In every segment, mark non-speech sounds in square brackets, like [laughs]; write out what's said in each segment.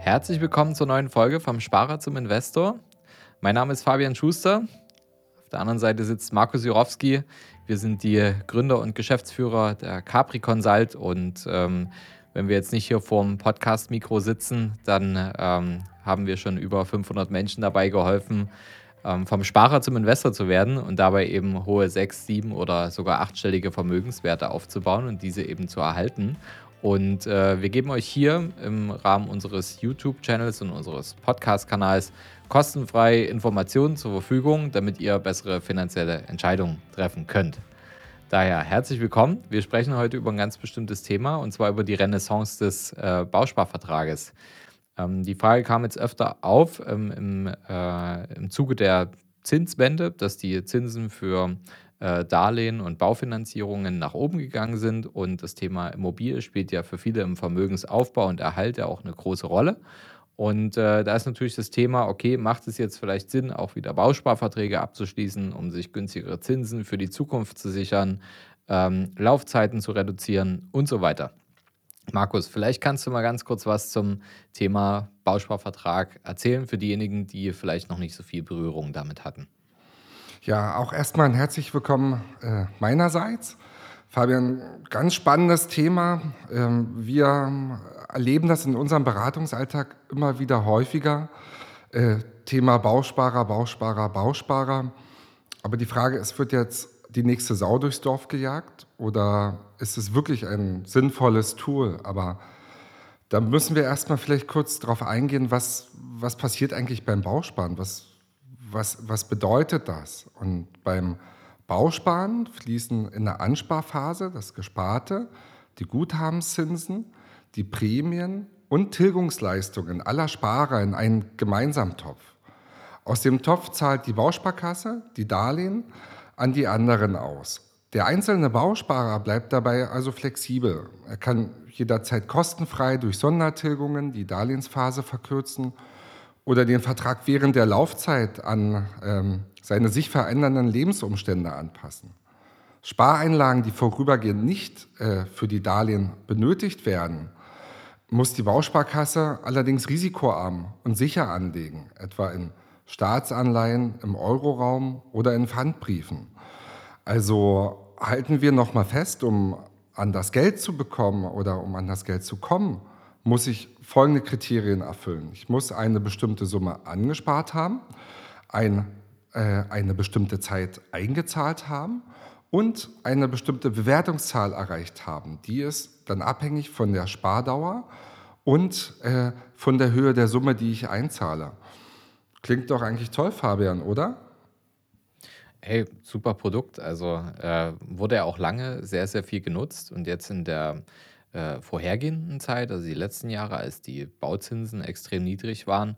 Herzlich willkommen zur neuen Folge vom Sparer zum Investor. Mein Name ist Fabian Schuster. Auf der anderen Seite sitzt Markus Jurowski. Wir sind die Gründer und Geschäftsführer der Capri Consult und ähm, wenn wir jetzt nicht hier vorm Podcast-Mikro sitzen, dann ähm, haben wir schon über 500 Menschen dabei geholfen, ähm, vom Sparer zum Investor zu werden und dabei eben hohe sechs, sieben oder sogar achtstellige Vermögenswerte aufzubauen und diese eben zu erhalten. Und äh, wir geben euch hier im Rahmen unseres YouTube-Channels und unseres Podcast-Kanals kostenfrei Informationen zur Verfügung, damit ihr bessere finanzielle Entscheidungen treffen könnt. Daher herzlich willkommen. Wir sprechen heute über ein ganz bestimmtes Thema und zwar über die Renaissance des äh, Bausparvertrages. Ähm, die Frage kam jetzt öfter auf ähm, im, äh, im Zuge der Zinswende, dass die Zinsen für äh, Darlehen und Baufinanzierungen nach oben gegangen sind und das Thema Immobilie spielt ja für viele im Vermögensaufbau und Erhalt ja auch eine große Rolle. Und äh, da ist natürlich das Thema, okay, macht es jetzt vielleicht Sinn, auch wieder Bausparverträge abzuschließen, um sich günstigere Zinsen für die Zukunft zu sichern, ähm, Laufzeiten zu reduzieren und so weiter. Markus, vielleicht kannst du mal ganz kurz was zum Thema Bausparvertrag erzählen für diejenigen, die vielleicht noch nicht so viel Berührung damit hatten. Ja, auch erstmal ein herzlich willkommen äh, meinerseits. Fabian, ganz spannendes Thema. Ähm, wir erleben das in unserem Beratungsalltag immer wieder häufiger. Äh, Thema Bausparer, Bausparer, Bausparer. Aber die Frage ist, wird jetzt die nächste Sau durchs Dorf gejagt oder ist es wirklich ein sinnvolles Tool? Aber da müssen wir erstmal vielleicht kurz darauf eingehen, was, was passiert eigentlich beim Bausparen? Was, was, was bedeutet das? Und beim Bausparen fließen in der Ansparphase das Gesparte, die Guthabenszinsen, die Prämien und Tilgungsleistungen aller Sparer in einen Gemeinsamtopf. Aus dem Topf zahlt die Bausparkasse die Darlehen an die anderen aus. Der einzelne Bausparer bleibt dabei also flexibel. Er kann jederzeit kostenfrei durch Sondertilgungen die Darlehensphase verkürzen oder den Vertrag während der Laufzeit an ähm, seine sich verändernden Lebensumstände anpassen. Spareinlagen, die vorübergehend nicht äh, für die Darlehen benötigt werden, muss die Bausparkasse allerdings risikoarm und sicher anlegen, etwa in Staatsanleihen im Euroraum oder in Pfandbriefen. Also halten wir noch mal fest, um an das Geld zu bekommen oder um an das Geld zu kommen, muss ich folgende Kriterien erfüllen. Ich muss eine bestimmte Summe angespart haben, ein, äh, eine bestimmte Zeit eingezahlt haben und eine bestimmte Bewertungszahl erreicht haben. Die ist dann abhängig von der Spardauer und äh, von der Höhe der Summe, die ich einzahle. Klingt doch eigentlich toll, Fabian, oder? Hey, super Produkt. Also äh, wurde ja auch lange sehr, sehr viel genutzt und jetzt in der äh, vorhergehenden Zeit, also die letzten Jahre, als die Bauzinsen extrem niedrig waren,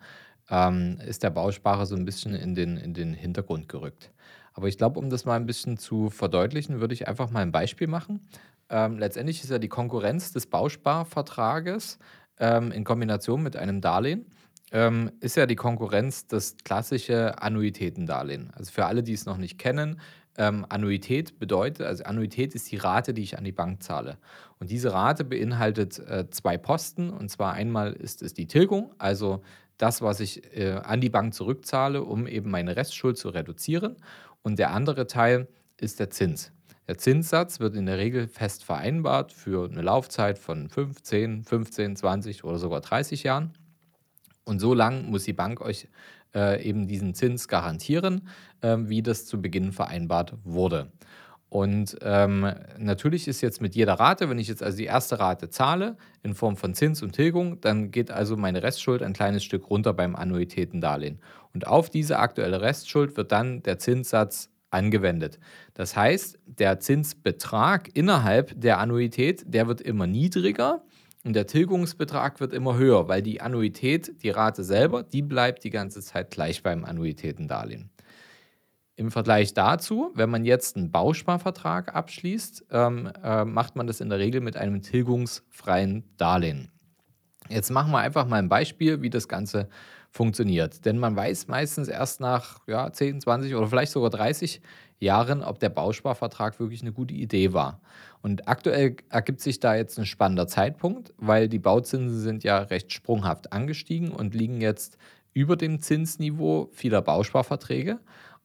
ähm, ist der Bausparer so ein bisschen in den, in den Hintergrund gerückt. Aber ich glaube, um das mal ein bisschen zu verdeutlichen, würde ich einfach mal ein Beispiel machen. Ähm, letztendlich ist ja die Konkurrenz des Bausparvertrages ähm, in Kombination mit einem Darlehen ähm, ist ja die Konkurrenz das klassische Annuitätendarlehen. Also für alle, die es noch nicht kennen, ähm, Annuität bedeutet, also Annuität ist die Rate, die ich an die Bank zahle. Und diese Rate beinhaltet äh, zwei Posten. Und zwar einmal ist es die Tilgung, also das, was ich äh, an die Bank zurückzahle, um eben meine Restschuld zu reduzieren. Und der andere Teil ist der Zins. Der Zinssatz wird in der Regel fest vereinbart für eine Laufzeit von 15, 15, 20 oder sogar 30 Jahren. Und so lang muss die Bank euch äh, eben diesen Zins garantieren, äh, wie das zu Beginn vereinbart wurde. Und ähm, natürlich ist jetzt mit jeder Rate, wenn ich jetzt also die erste Rate zahle in Form von Zins und Tilgung, dann geht also meine Restschuld ein kleines Stück runter beim Annuitätendarlehen. Und auf diese aktuelle Restschuld wird dann der Zinssatz angewendet. Das heißt, der Zinsbetrag innerhalb der Annuität, der wird immer niedriger und der Tilgungsbetrag wird immer höher, weil die Annuität, die Rate selber, die bleibt die ganze Zeit gleich beim Annuitätendarlehen. Im Vergleich dazu, wenn man jetzt einen Bausparvertrag abschließt, ähm, äh, macht man das in der Regel mit einem tilgungsfreien Darlehen. Jetzt machen wir einfach mal ein Beispiel, wie das Ganze funktioniert. Denn man weiß meistens erst nach ja, 10, 20 oder vielleicht sogar 30 Jahren, ob der Bausparvertrag wirklich eine gute Idee war. Und aktuell ergibt sich da jetzt ein spannender Zeitpunkt, weil die Bauzinsen sind ja recht sprunghaft angestiegen und liegen jetzt über dem Zinsniveau vieler Bausparverträge.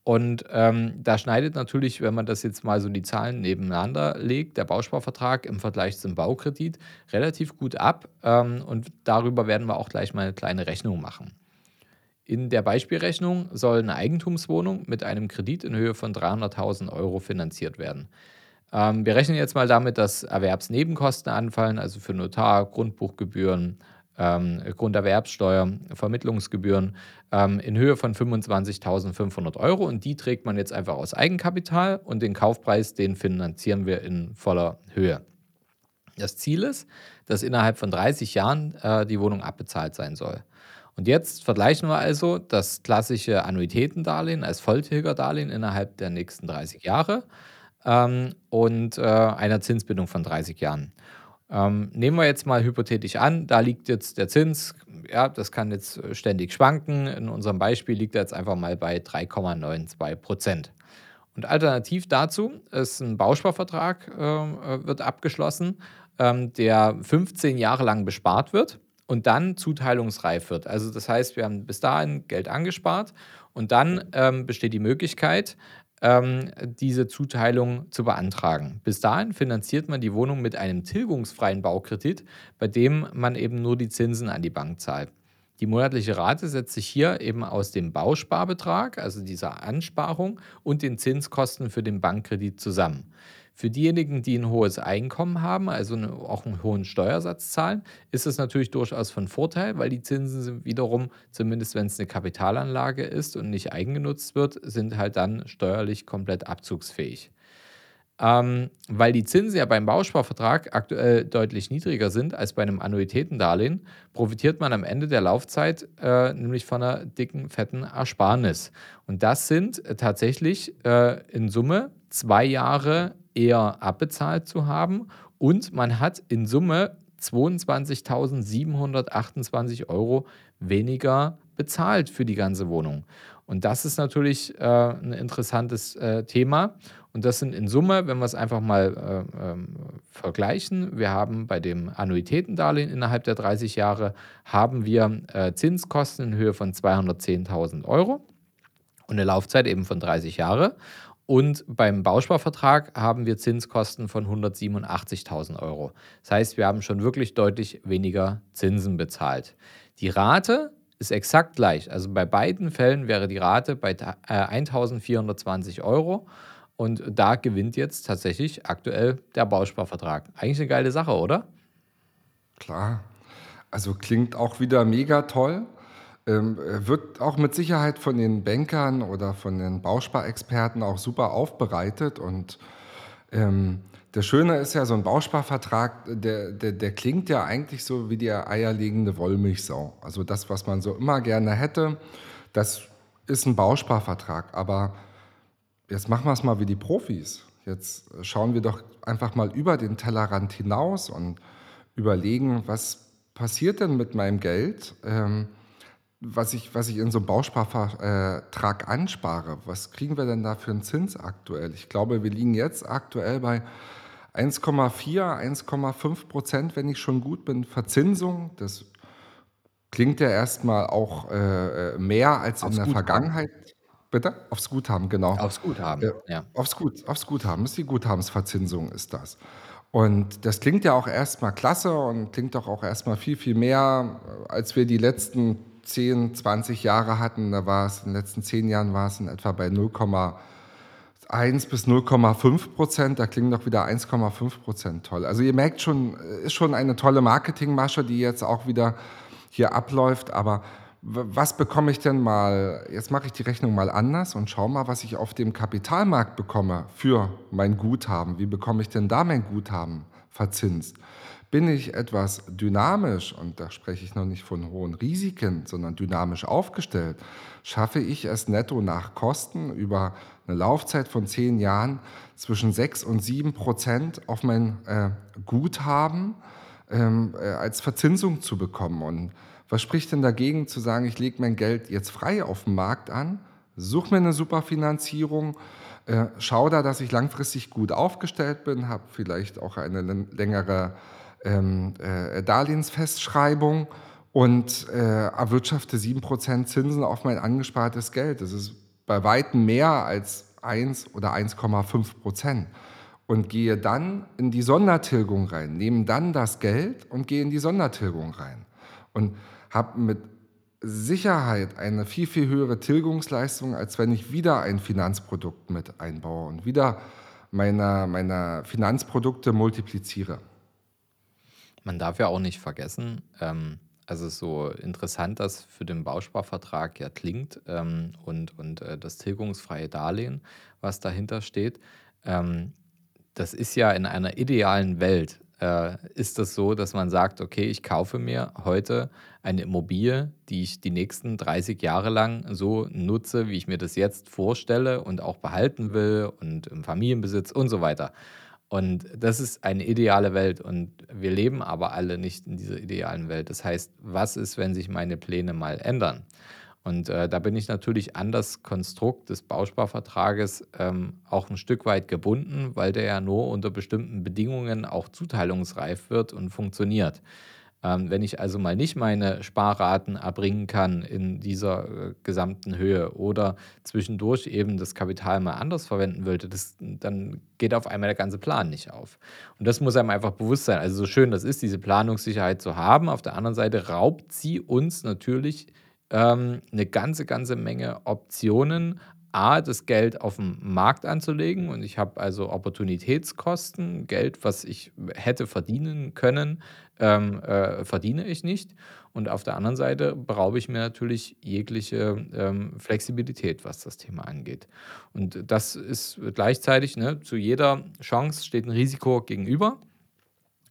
Und ähm, da schneidet natürlich, wenn man das jetzt mal so die Zahlen nebeneinander legt, der Bausparvertrag im Vergleich zum Baukredit relativ gut ab. Ähm, und darüber werden wir auch gleich mal eine kleine Rechnung machen. In der Beispielrechnung soll eine Eigentumswohnung mit einem Kredit in Höhe von 300.000 Euro finanziert werden. Ähm, wir rechnen jetzt mal damit, dass Erwerbsnebenkosten anfallen, also für Notar, Grundbuchgebühren, ähm, Grunderwerbssteuer, Vermittlungsgebühren ähm, in Höhe von 25.500 Euro und die trägt man jetzt einfach aus Eigenkapital und den Kaufpreis, den finanzieren wir in voller Höhe. Das Ziel ist, dass innerhalb von 30 Jahren äh, die Wohnung abbezahlt sein soll. Und jetzt vergleichen wir also das klassische Annuitätendarlehen als Volltilgerdarlehen innerhalb der nächsten 30 Jahre ähm, und äh, einer Zinsbindung von 30 Jahren. Ähm, nehmen wir jetzt mal hypothetisch an, da liegt jetzt der Zins, ja, das kann jetzt ständig schwanken. In unserem Beispiel liegt er jetzt einfach mal bei 3,92 Prozent. Und alternativ dazu ist ein Bausparvertrag, ähm, äh, wird abgeschlossen, ähm, der 15 Jahre lang bespart wird und dann zuteilungsreif wird. Also das heißt, wir haben bis dahin Geld angespart und dann ähm, besteht die Möglichkeit, ähm, diese Zuteilung zu beantragen. Bis dahin finanziert man die Wohnung mit einem tilgungsfreien Baukredit, bei dem man eben nur die Zinsen an die Bank zahlt. Die monatliche Rate setzt sich hier eben aus dem Bausparbetrag, also dieser Ansparung, und den Zinskosten für den Bankkredit zusammen. Für diejenigen, die ein hohes Einkommen haben, also auch einen hohen Steuersatz zahlen, ist es natürlich durchaus von Vorteil, weil die Zinsen sind wiederum, zumindest wenn es eine Kapitalanlage ist und nicht eigengenutzt wird, sind halt dann steuerlich komplett abzugsfähig. Ähm, weil die Zinsen ja beim Bausparvertrag aktuell deutlich niedriger sind als bei einem Annuitätendarlehen, profitiert man am Ende der Laufzeit äh, nämlich von einer dicken, fetten Ersparnis. Und das sind tatsächlich äh, in Summe zwei Jahre eher abbezahlt zu haben und man hat in Summe 22.728 Euro weniger bezahlt für die ganze Wohnung. Und das ist natürlich äh, ein interessantes äh, Thema. Und das sind in Summe, wenn wir es einfach mal äh, ähm, vergleichen, wir haben bei dem Annuitätendarlehen innerhalb der 30 Jahre, haben wir äh, Zinskosten in Höhe von 210.000 Euro und eine Laufzeit eben von 30 Jahre. Und beim Bausparvertrag haben wir Zinskosten von 187.000 Euro. Das heißt, wir haben schon wirklich deutlich weniger Zinsen bezahlt. Die Rate ist exakt gleich. Also bei beiden Fällen wäre die Rate bei 1.420 Euro. Und da gewinnt jetzt tatsächlich aktuell der Bausparvertrag. Eigentlich eine geile Sache, oder? Klar. Also klingt auch wieder mega toll. Ähm, wird auch mit Sicherheit von den Bankern oder von den Bausparexperten auch super aufbereitet. Und ähm, das Schöne ist ja, so ein Bausparvertrag, der, der, der klingt ja eigentlich so wie die eierlegende Wollmilchsau. Also das, was man so immer gerne hätte, das ist ein Bausparvertrag. Aber jetzt machen wir es mal wie die Profis. Jetzt schauen wir doch einfach mal über den Tellerrand hinaus und überlegen, was passiert denn mit meinem Geld? Ähm, was ich, was ich in so einem Bausparvertrag anspare, was kriegen wir denn da für einen Zins aktuell? Ich glaube, wir liegen jetzt aktuell bei 1,4, 1,5 Prozent, wenn ich schon gut bin, Verzinsung. Das klingt ja erstmal auch äh, mehr als aufs in der Guthaben. Vergangenheit. Bitte? Aufs Guthaben, genau. Aufs Guthaben, äh, ja. Aufs, Gut, aufs Guthaben, ist die Guthabensverzinsung, ist das. Und das klingt ja auch erstmal klasse und klingt doch auch erstmal viel, viel mehr, als wir die letzten 10, 20 Jahre hatten, da war es in den letzten 10 Jahren war es in etwa bei 0,1 bis 0,5 Prozent. Da klingt doch wieder 1,5 Prozent toll. Also ihr merkt schon, ist schon eine tolle Marketingmasche, die jetzt auch wieder hier abläuft. Aber was bekomme ich denn mal, jetzt mache ich die Rechnung mal anders und schaue mal, was ich auf dem Kapitalmarkt bekomme für mein Guthaben. Wie bekomme ich denn da mein Guthaben verzinst? Bin ich etwas dynamisch, und da spreche ich noch nicht von hohen Risiken, sondern dynamisch aufgestellt, schaffe ich es netto nach Kosten über eine Laufzeit von zehn Jahren zwischen 6 und 7 Prozent auf mein äh, Guthaben ähm, äh, als Verzinsung zu bekommen. Und was spricht denn dagegen zu sagen, ich lege mein Geld jetzt frei auf dem Markt an, suche mir eine super Finanzierung, äh, schaue da, dass ich langfristig gut aufgestellt bin, habe vielleicht auch eine längere ähm, äh, Darlehensfestschreibung und äh, erwirtschafte 7% Zinsen auf mein angespartes Geld. Das ist bei weitem mehr als 1 oder 1,5 Prozent. Und gehe dann in die Sondertilgung rein, nehme dann das Geld und gehe in die Sondertilgung rein. Und habe mit Sicherheit eine viel, viel höhere Tilgungsleistung, als wenn ich wieder ein Finanzprodukt mit einbaue und wieder meine, meine Finanzprodukte multipliziere. Man darf ja auch nicht vergessen, ähm, also so interessant das für den Bausparvertrag ja klingt ähm, und, und äh, das tilgungsfreie Darlehen, was dahinter steht, ähm, das ist ja in einer idealen Welt, äh, ist das so, dass man sagt, okay, ich kaufe mir heute eine Immobilie, die ich die nächsten 30 Jahre lang so nutze, wie ich mir das jetzt vorstelle und auch behalten will und im Familienbesitz und so weiter. Und das ist eine ideale Welt und wir leben aber alle nicht in dieser idealen Welt. Das heißt, was ist, wenn sich meine Pläne mal ändern? Und äh, da bin ich natürlich an das Konstrukt des Bausparvertrages ähm, auch ein Stück weit gebunden, weil der ja nur unter bestimmten Bedingungen auch zuteilungsreif wird und funktioniert. Ähm, wenn ich also mal nicht meine Sparraten erbringen kann in dieser äh, gesamten Höhe oder zwischendurch eben das Kapital mal anders verwenden wollte, das, dann geht auf einmal der ganze Plan nicht auf. Und das muss einem einfach bewusst sein. Also so schön das ist, diese Planungssicherheit zu haben, auf der anderen Seite raubt sie uns natürlich ähm, eine ganze, ganze Menge Optionen A, das Geld auf dem Markt anzulegen und ich habe also Opportunitätskosten, Geld, was ich hätte verdienen können, ähm, äh, verdiene ich nicht. Und auf der anderen Seite beraube ich mir natürlich jegliche ähm, Flexibilität, was das Thema angeht. Und das ist gleichzeitig, ne, zu jeder Chance steht ein Risiko gegenüber.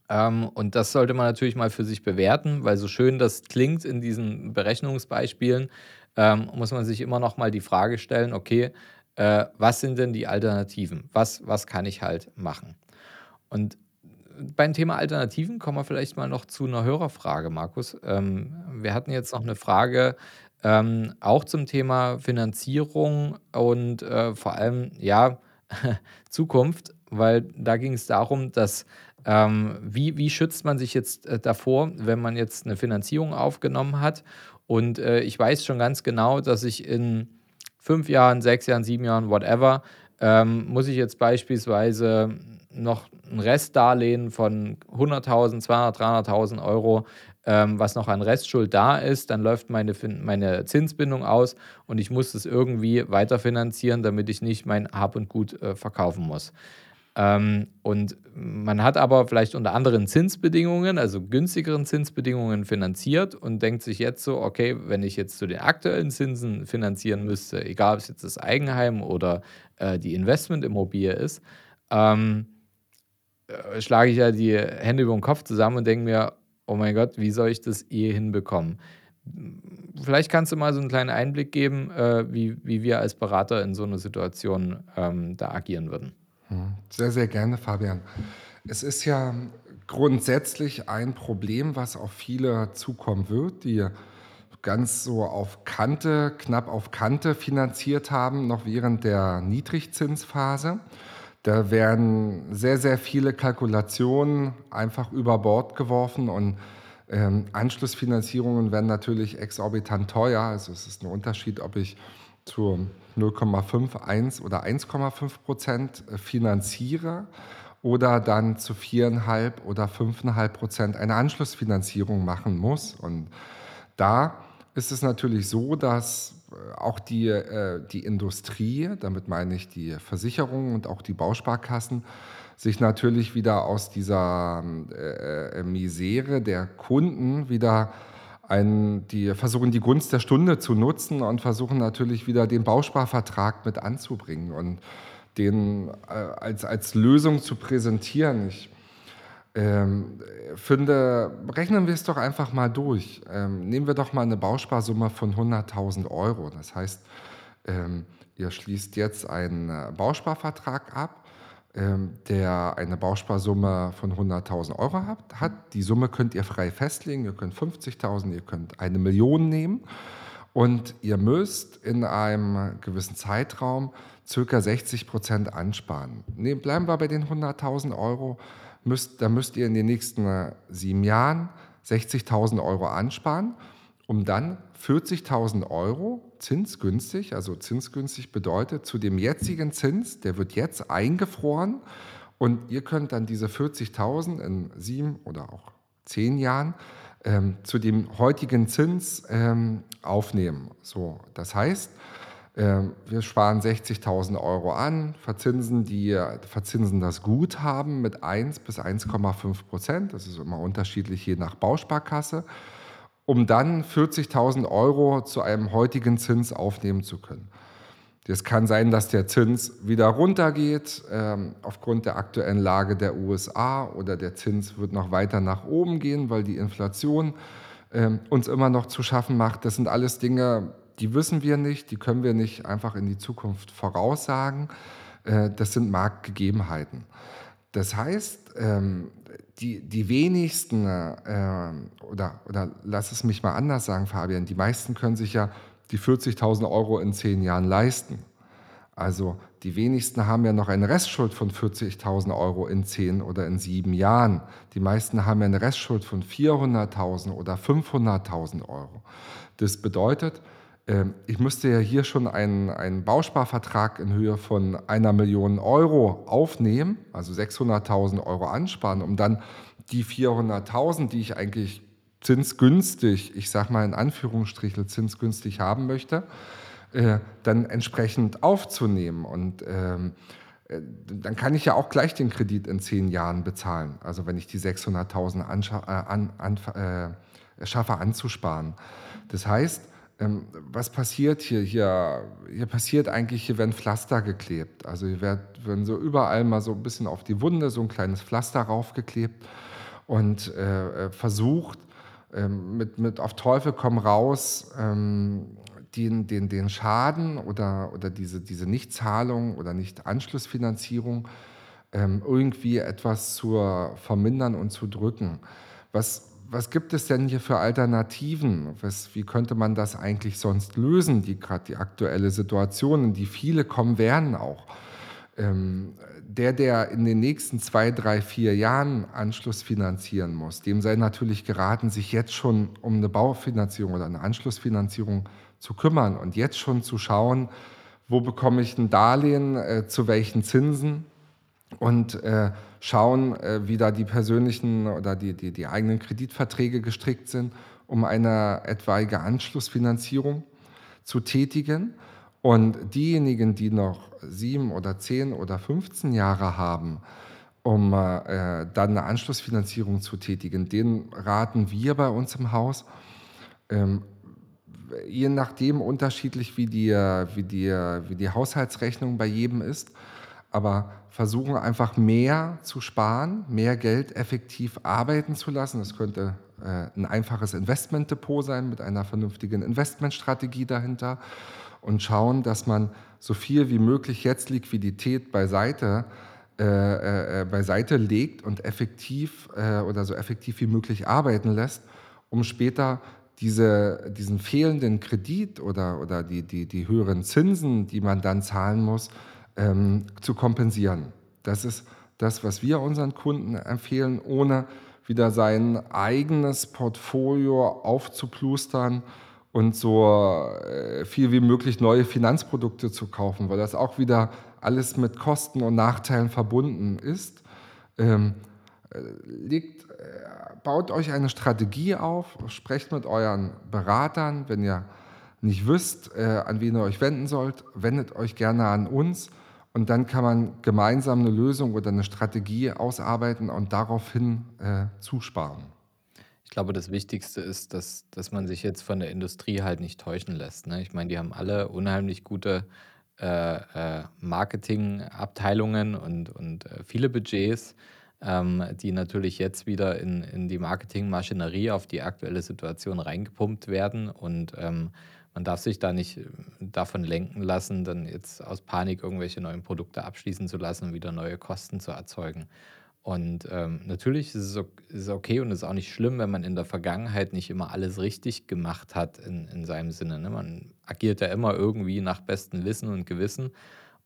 Ähm, und das sollte man natürlich mal für sich bewerten, weil so schön das klingt in diesen Berechnungsbeispielen, ähm, muss man sich immer noch mal die Frage stellen, okay, äh, was sind denn die Alternativen? Was, was kann ich halt machen? Und beim Thema Alternativen kommen wir vielleicht mal noch zu einer Hörerfrage, Markus. Ähm, wir hatten jetzt noch eine Frage ähm, auch zum Thema Finanzierung und äh, vor allem, ja, [laughs] Zukunft, weil da ging es darum, dass ähm, wie, wie schützt man sich jetzt äh, davor, wenn man jetzt eine Finanzierung aufgenommen hat und äh, ich weiß schon ganz genau, dass ich in fünf Jahren, sechs Jahren, sieben Jahren, whatever, ähm, muss ich jetzt beispielsweise noch ein Restdarlehen von 100.000, 200.000, 300.000 Euro, ähm, was noch an Restschuld da ist, dann läuft meine, meine Zinsbindung aus und ich muss das irgendwie weiterfinanzieren, damit ich nicht mein Hab und Gut äh, verkaufen muss. Ähm, und man hat aber vielleicht unter anderen Zinsbedingungen, also günstigeren Zinsbedingungen finanziert und denkt sich jetzt so, okay, wenn ich jetzt zu den aktuellen Zinsen finanzieren müsste, egal ob es jetzt das Eigenheim oder äh, die Investmentimmobilie ist, ähm, äh, schlage ich ja die Hände über den Kopf zusammen und denke mir, oh mein Gott, wie soll ich das eh hinbekommen? Vielleicht kannst du mal so einen kleinen Einblick geben, äh, wie, wie wir als Berater in so einer Situation ähm, da agieren würden. Sehr, sehr gerne, Fabian. Es ist ja grundsätzlich ein Problem, was auf viele zukommen wird, die ganz so auf Kante, knapp auf Kante finanziert haben, noch während der Niedrigzinsphase. Da werden sehr, sehr viele Kalkulationen einfach über Bord geworfen und ähm, Anschlussfinanzierungen werden natürlich exorbitant teuer. Also es ist ein Unterschied, ob ich zu 0,5, 1 oder 1,5 Prozent äh, finanziere oder dann zu 4,5 oder 5,5 Prozent eine Anschlussfinanzierung machen muss. Und da ist es natürlich so, dass äh, auch die, äh, die Industrie, damit meine ich die Versicherungen und auch die Bausparkassen, sich natürlich wieder aus dieser äh, Misere der Kunden wieder ein, die versuchen die Gunst der Stunde zu nutzen und versuchen natürlich wieder den Bausparvertrag mit anzubringen und den äh, als, als Lösung zu präsentieren. Ich ähm, finde, rechnen wir es doch einfach mal durch. Ähm, nehmen wir doch mal eine Bausparsumme von 100.000 Euro. Das heißt, ähm, ihr schließt jetzt einen äh, Bausparvertrag ab der eine Bausparsumme von 100.000 Euro hat, hat. Die Summe könnt ihr frei festlegen. Ihr könnt 50.000, ihr könnt eine Million nehmen. Und ihr müsst in einem gewissen Zeitraum circa 60 Prozent ansparen. Ne, bleiben wir bei den 100.000 Euro. Müsst, da müsst ihr in den nächsten äh, sieben Jahren 60.000 Euro ansparen, um dann 40.000 Euro zinsgünstig, also zinsgünstig bedeutet zu dem jetzigen Zins, der wird jetzt eingefroren und ihr könnt dann diese 40.000 in sieben oder auch zehn Jahren ähm, zu dem heutigen Zins ähm, aufnehmen. So, das heißt, ähm, wir sparen 60.000 Euro an, verzinsen, die, verzinsen das Guthaben mit 1 bis 1,5 Prozent. Das ist immer unterschiedlich je nach Bausparkasse, um dann 40.000 Euro zu einem heutigen Zins aufnehmen zu können. Es kann sein, dass der Zins wieder runtergeht ähm, aufgrund der aktuellen Lage der USA oder der Zins wird noch weiter nach oben gehen, weil die Inflation ähm, uns immer noch zu schaffen macht. Das sind alles Dinge, die wissen wir nicht, die können wir nicht einfach in die Zukunft voraussagen. Äh, das sind Marktgegebenheiten. Das heißt, ähm, die, die wenigsten, äh, oder, oder lass es mich mal anders sagen, Fabian, die meisten können sich ja die 40.000 Euro in zehn Jahren leisten. Also die wenigsten haben ja noch eine Restschuld von 40.000 Euro in zehn oder in sieben Jahren. Die meisten haben ja eine Restschuld von 400.000 oder 500.000 Euro. Das bedeutet, ich müsste ja hier schon einen, einen Bausparvertrag in Höhe von einer Million Euro aufnehmen, also 600.000 Euro ansparen, um dann die 400.000, die ich eigentlich zinsgünstig, ich sage mal in Anführungsstrichen zinsgünstig haben möchte, äh, dann entsprechend aufzunehmen. Und ähm, äh, dann kann ich ja auch gleich den Kredit in zehn Jahren bezahlen. Also wenn ich die 600.000 äh, an, an, äh, schaffe anzusparen. Das heißt, ähm, was passiert hier? hier? Hier passiert eigentlich, hier werden Pflaster geklebt. Also hier werden so überall mal so ein bisschen auf die Wunde so ein kleines Pflaster raufgeklebt und äh, versucht, ähm, mit, mit auf Teufel komm raus, ähm, den, den, den Schaden oder, oder diese, diese Nichtzahlung oder Nicht-Anschlussfinanzierung ähm, irgendwie etwas zu vermindern und zu drücken. Was, was gibt es denn hier für Alternativen? Was, wie könnte man das eigentlich sonst lösen, die gerade die aktuelle Situation, in die viele kommen werden auch? Ähm, der, der in den nächsten zwei, drei, vier Jahren Anschluss finanzieren muss, dem sei natürlich geraten, sich jetzt schon um eine Baufinanzierung oder eine Anschlussfinanzierung zu kümmern und jetzt schon zu schauen, wo bekomme ich ein Darlehen, äh, zu welchen Zinsen und äh, schauen, äh, wie da die persönlichen oder die, die, die eigenen Kreditverträge gestrickt sind, um eine etwaige Anschlussfinanzierung zu tätigen. Und diejenigen, die noch sieben oder zehn oder 15 Jahre haben, um äh, dann eine Anschlussfinanzierung zu tätigen, denen raten wir bei uns im Haus, ähm, je nachdem unterschiedlich, wie die, wie, die, wie die Haushaltsrechnung bei jedem ist, aber versuchen einfach mehr zu sparen, mehr Geld effektiv arbeiten zu lassen. Das könnte äh, ein einfaches Investmentdepot sein mit einer vernünftigen Investmentstrategie dahinter und schauen, dass man so viel wie möglich jetzt Liquidität beiseite, äh, äh, äh, beiseite legt und effektiv äh, oder so effektiv wie möglich arbeiten lässt, um später diese, diesen fehlenden Kredit oder, oder die, die, die höheren Zinsen, die man dann zahlen muss, ähm, zu kompensieren. Das ist das, was wir unseren Kunden empfehlen, ohne wieder sein eigenes Portfolio aufzuplustern und so äh, viel wie möglich neue Finanzprodukte zu kaufen, weil das auch wieder alles mit Kosten und Nachteilen verbunden ist. Ähm, äh, legt, äh, baut euch eine Strategie auf, sprecht mit euren Beratern. Wenn ihr nicht wisst, an wen ihr euch wenden sollt, wendet euch gerne an uns und dann kann man gemeinsam eine Lösung oder eine Strategie ausarbeiten und daraufhin äh, zusparen. Ich glaube, das Wichtigste ist, dass, dass man sich jetzt von der Industrie halt nicht täuschen lässt. Ne? Ich meine, die haben alle unheimlich gute äh, äh, Marketingabteilungen und, und äh, viele Budgets, ähm, die natürlich jetzt wieder in, in die Marketingmaschinerie auf die aktuelle Situation reingepumpt werden. Und ähm, man darf sich da nicht äh, davon lenken lassen, dann jetzt aus Panik irgendwelche neuen Produkte abschließen zu lassen und wieder neue Kosten zu erzeugen. Und ähm, natürlich ist es okay und ist auch nicht schlimm, wenn man in der Vergangenheit nicht immer alles richtig gemacht hat in, in seinem Sinne. Ne? Man agiert ja immer irgendwie nach bestem Wissen und Gewissen.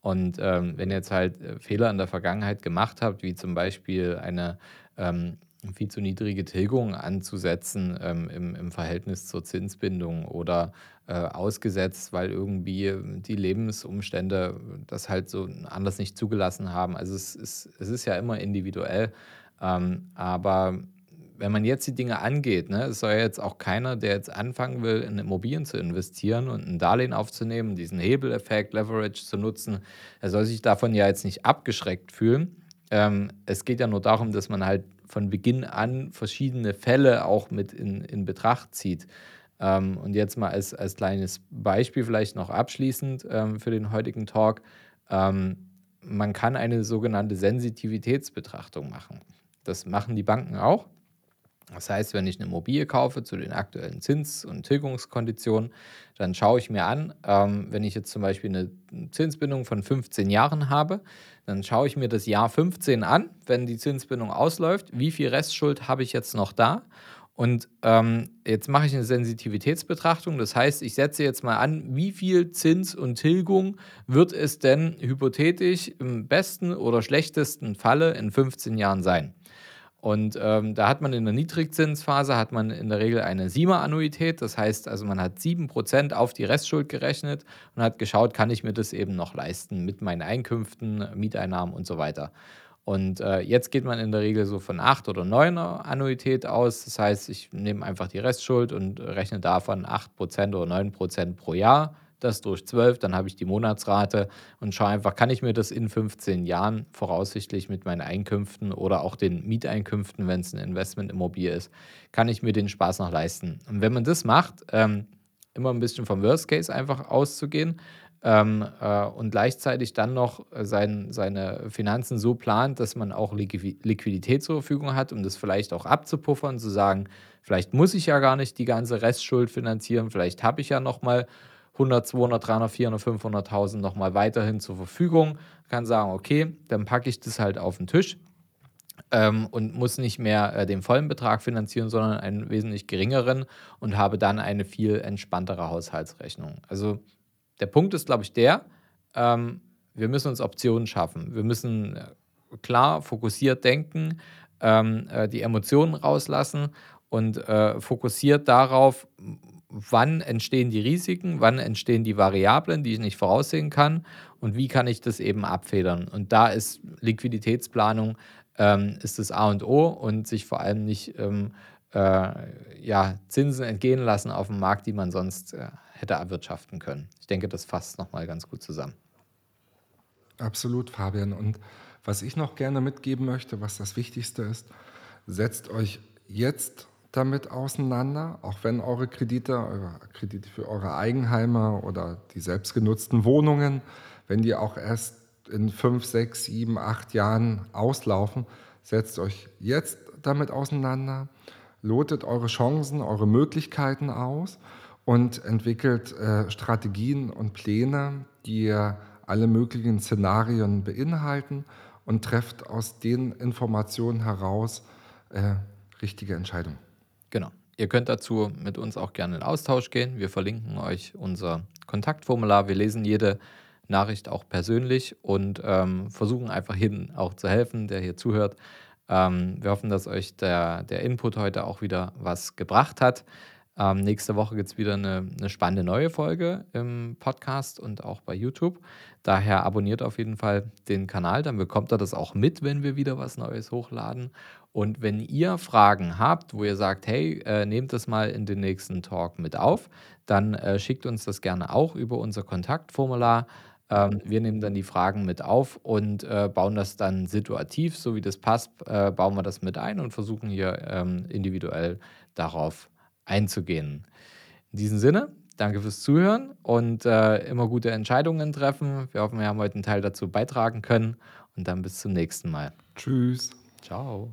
Und ähm, wenn ihr jetzt halt äh, Fehler in der Vergangenheit gemacht habt, wie zum Beispiel eine ähm, viel zu niedrige Tilgung anzusetzen ähm, im, im Verhältnis zur Zinsbindung oder äh, ausgesetzt, weil irgendwie die Lebensumstände das halt so anders nicht zugelassen haben. Also es ist, es ist ja immer individuell. Ähm, aber wenn man jetzt die Dinge angeht, ne, es soll ja jetzt auch keiner, der jetzt anfangen will, in Immobilien zu investieren und ein Darlehen aufzunehmen, diesen Hebeleffekt, Leverage zu nutzen, er soll sich davon ja jetzt nicht abgeschreckt fühlen. Ähm, es geht ja nur darum, dass man halt von Beginn an verschiedene Fälle auch mit in, in Betracht zieht. Ähm, und jetzt mal als, als kleines Beispiel vielleicht noch abschließend ähm, für den heutigen Talk. Ähm, man kann eine sogenannte Sensitivitätsbetrachtung machen. Das machen die Banken auch. Das heißt, wenn ich eine Immobilie kaufe zu den aktuellen Zins- und Tilgungskonditionen, dann schaue ich mir an, ähm, wenn ich jetzt zum Beispiel eine Zinsbindung von 15 Jahren habe, dann schaue ich mir das Jahr 15 an, wenn die Zinsbindung ausläuft, wie viel Restschuld habe ich jetzt noch da und ähm, jetzt mache ich eine Sensitivitätsbetrachtung. Das heißt, ich setze jetzt mal an, wie viel Zins und Tilgung wird es denn hypothetisch im besten oder schlechtesten Falle in 15 Jahren sein. Und ähm, da hat man in der Niedrigzinsphase hat man in der Regel eine SIMA-Annuität. Das heißt also, man hat 7% auf die Restschuld gerechnet und hat geschaut, kann ich mir das eben noch leisten mit meinen Einkünften, Mieteinnahmen und so weiter. Und äh, jetzt geht man in der Regel so von 8 oder 9 Annuität aus. Das heißt, ich nehme einfach die Restschuld und rechne davon 8% oder 9% pro Jahr das durch 12, dann habe ich die Monatsrate und schaue einfach, kann ich mir das in 15 Jahren voraussichtlich mit meinen Einkünften oder auch den Mieteinkünften, wenn es ein Investmentimmobilie ist, kann ich mir den Spaß noch leisten. Und wenn man das macht, ähm, immer ein bisschen vom Worst Case einfach auszugehen ähm, äh, und gleichzeitig dann noch sein, seine Finanzen so plant, dass man auch Liquidität zur Verfügung hat, um das vielleicht auch abzupuffern, zu sagen, vielleicht muss ich ja gar nicht die ganze Restschuld finanzieren, vielleicht habe ich ja noch mal 100, 200, 300, 400, 500.000 nochmal weiterhin zur Verfügung. Kann sagen, okay, dann packe ich das halt auf den Tisch ähm, und muss nicht mehr äh, den vollen Betrag finanzieren, sondern einen wesentlich geringeren und habe dann eine viel entspanntere Haushaltsrechnung. Also der Punkt ist, glaube ich, der, ähm, wir müssen uns Optionen schaffen. Wir müssen äh, klar fokussiert denken, ähm, äh, die Emotionen rauslassen und äh, fokussiert darauf, wann entstehen die Risiken, wann entstehen die Variablen, die ich nicht voraussehen kann und wie kann ich das eben abfedern. Und da ist Liquiditätsplanung ähm, ist das A und O und sich vor allem nicht ähm, äh, ja, Zinsen entgehen lassen auf dem Markt, die man sonst äh, hätte erwirtschaften können. Ich denke, das fasst nochmal ganz gut zusammen. Absolut, Fabian. Und was ich noch gerne mitgeben möchte, was das Wichtigste ist, setzt euch jetzt damit auseinander, auch wenn eure Kredite, eure Kredite für eure Eigenheime oder die selbstgenutzten Wohnungen, wenn die auch erst in fünf, sechs, sieben, acht Jahren auslaufen, setzt euch jetzt damit auseinander, lotet eure Chancen, eure Möglichkeiten aus und entwickelt äh, Strategien und Pläne, die alle möglichen Szenarien beinhalten und trefft aus den Informationen heraus äh, richtige Entscheidungen. Genau. Ihr könnt dazu mit uns auch gerne in Austausch gehen. Wir verlinken euch unser Kontaktformular. Wir lesen jede Nachricht auch persönlich und ähm, versuchen einfach hin auch zu helfen, der hier zuhört. Ähm, wir hoffen, dass euch der, der Input heute auch wieder was gebracht hat. Ähm, nächste Woche gibt es wieder eine, eine, spannende neue Folge im Podcast und auch bei YouTube. Daher abonniert auf jeden Fall den Kanal, dann bekommt ihr das auch mit, wenn wir wieder was Neues hochladen. Und wenn ihr Fragen habt, wo ihr sagt, hey, äh, nehmt das mal in den nächsten Talk mit auf, dann äh, schickt uns das gerne auch über unser Kontaktformular. Ähm, wir nehmen dann die Fragen mit auf und äh, bauen das dann situativ, so wie das passt, äh, bauen wir das mit ein und versuchen hier ähm, individuell darauf einzugehen. In diesem Sinne, danke fürs Zuhören und äh, immer gute Entscheidungen treffen. Wir hoffen, wir haben heute einen Teil dazu beitragen können und dann bis zum nächsten Mal. Tschüss. Ciao.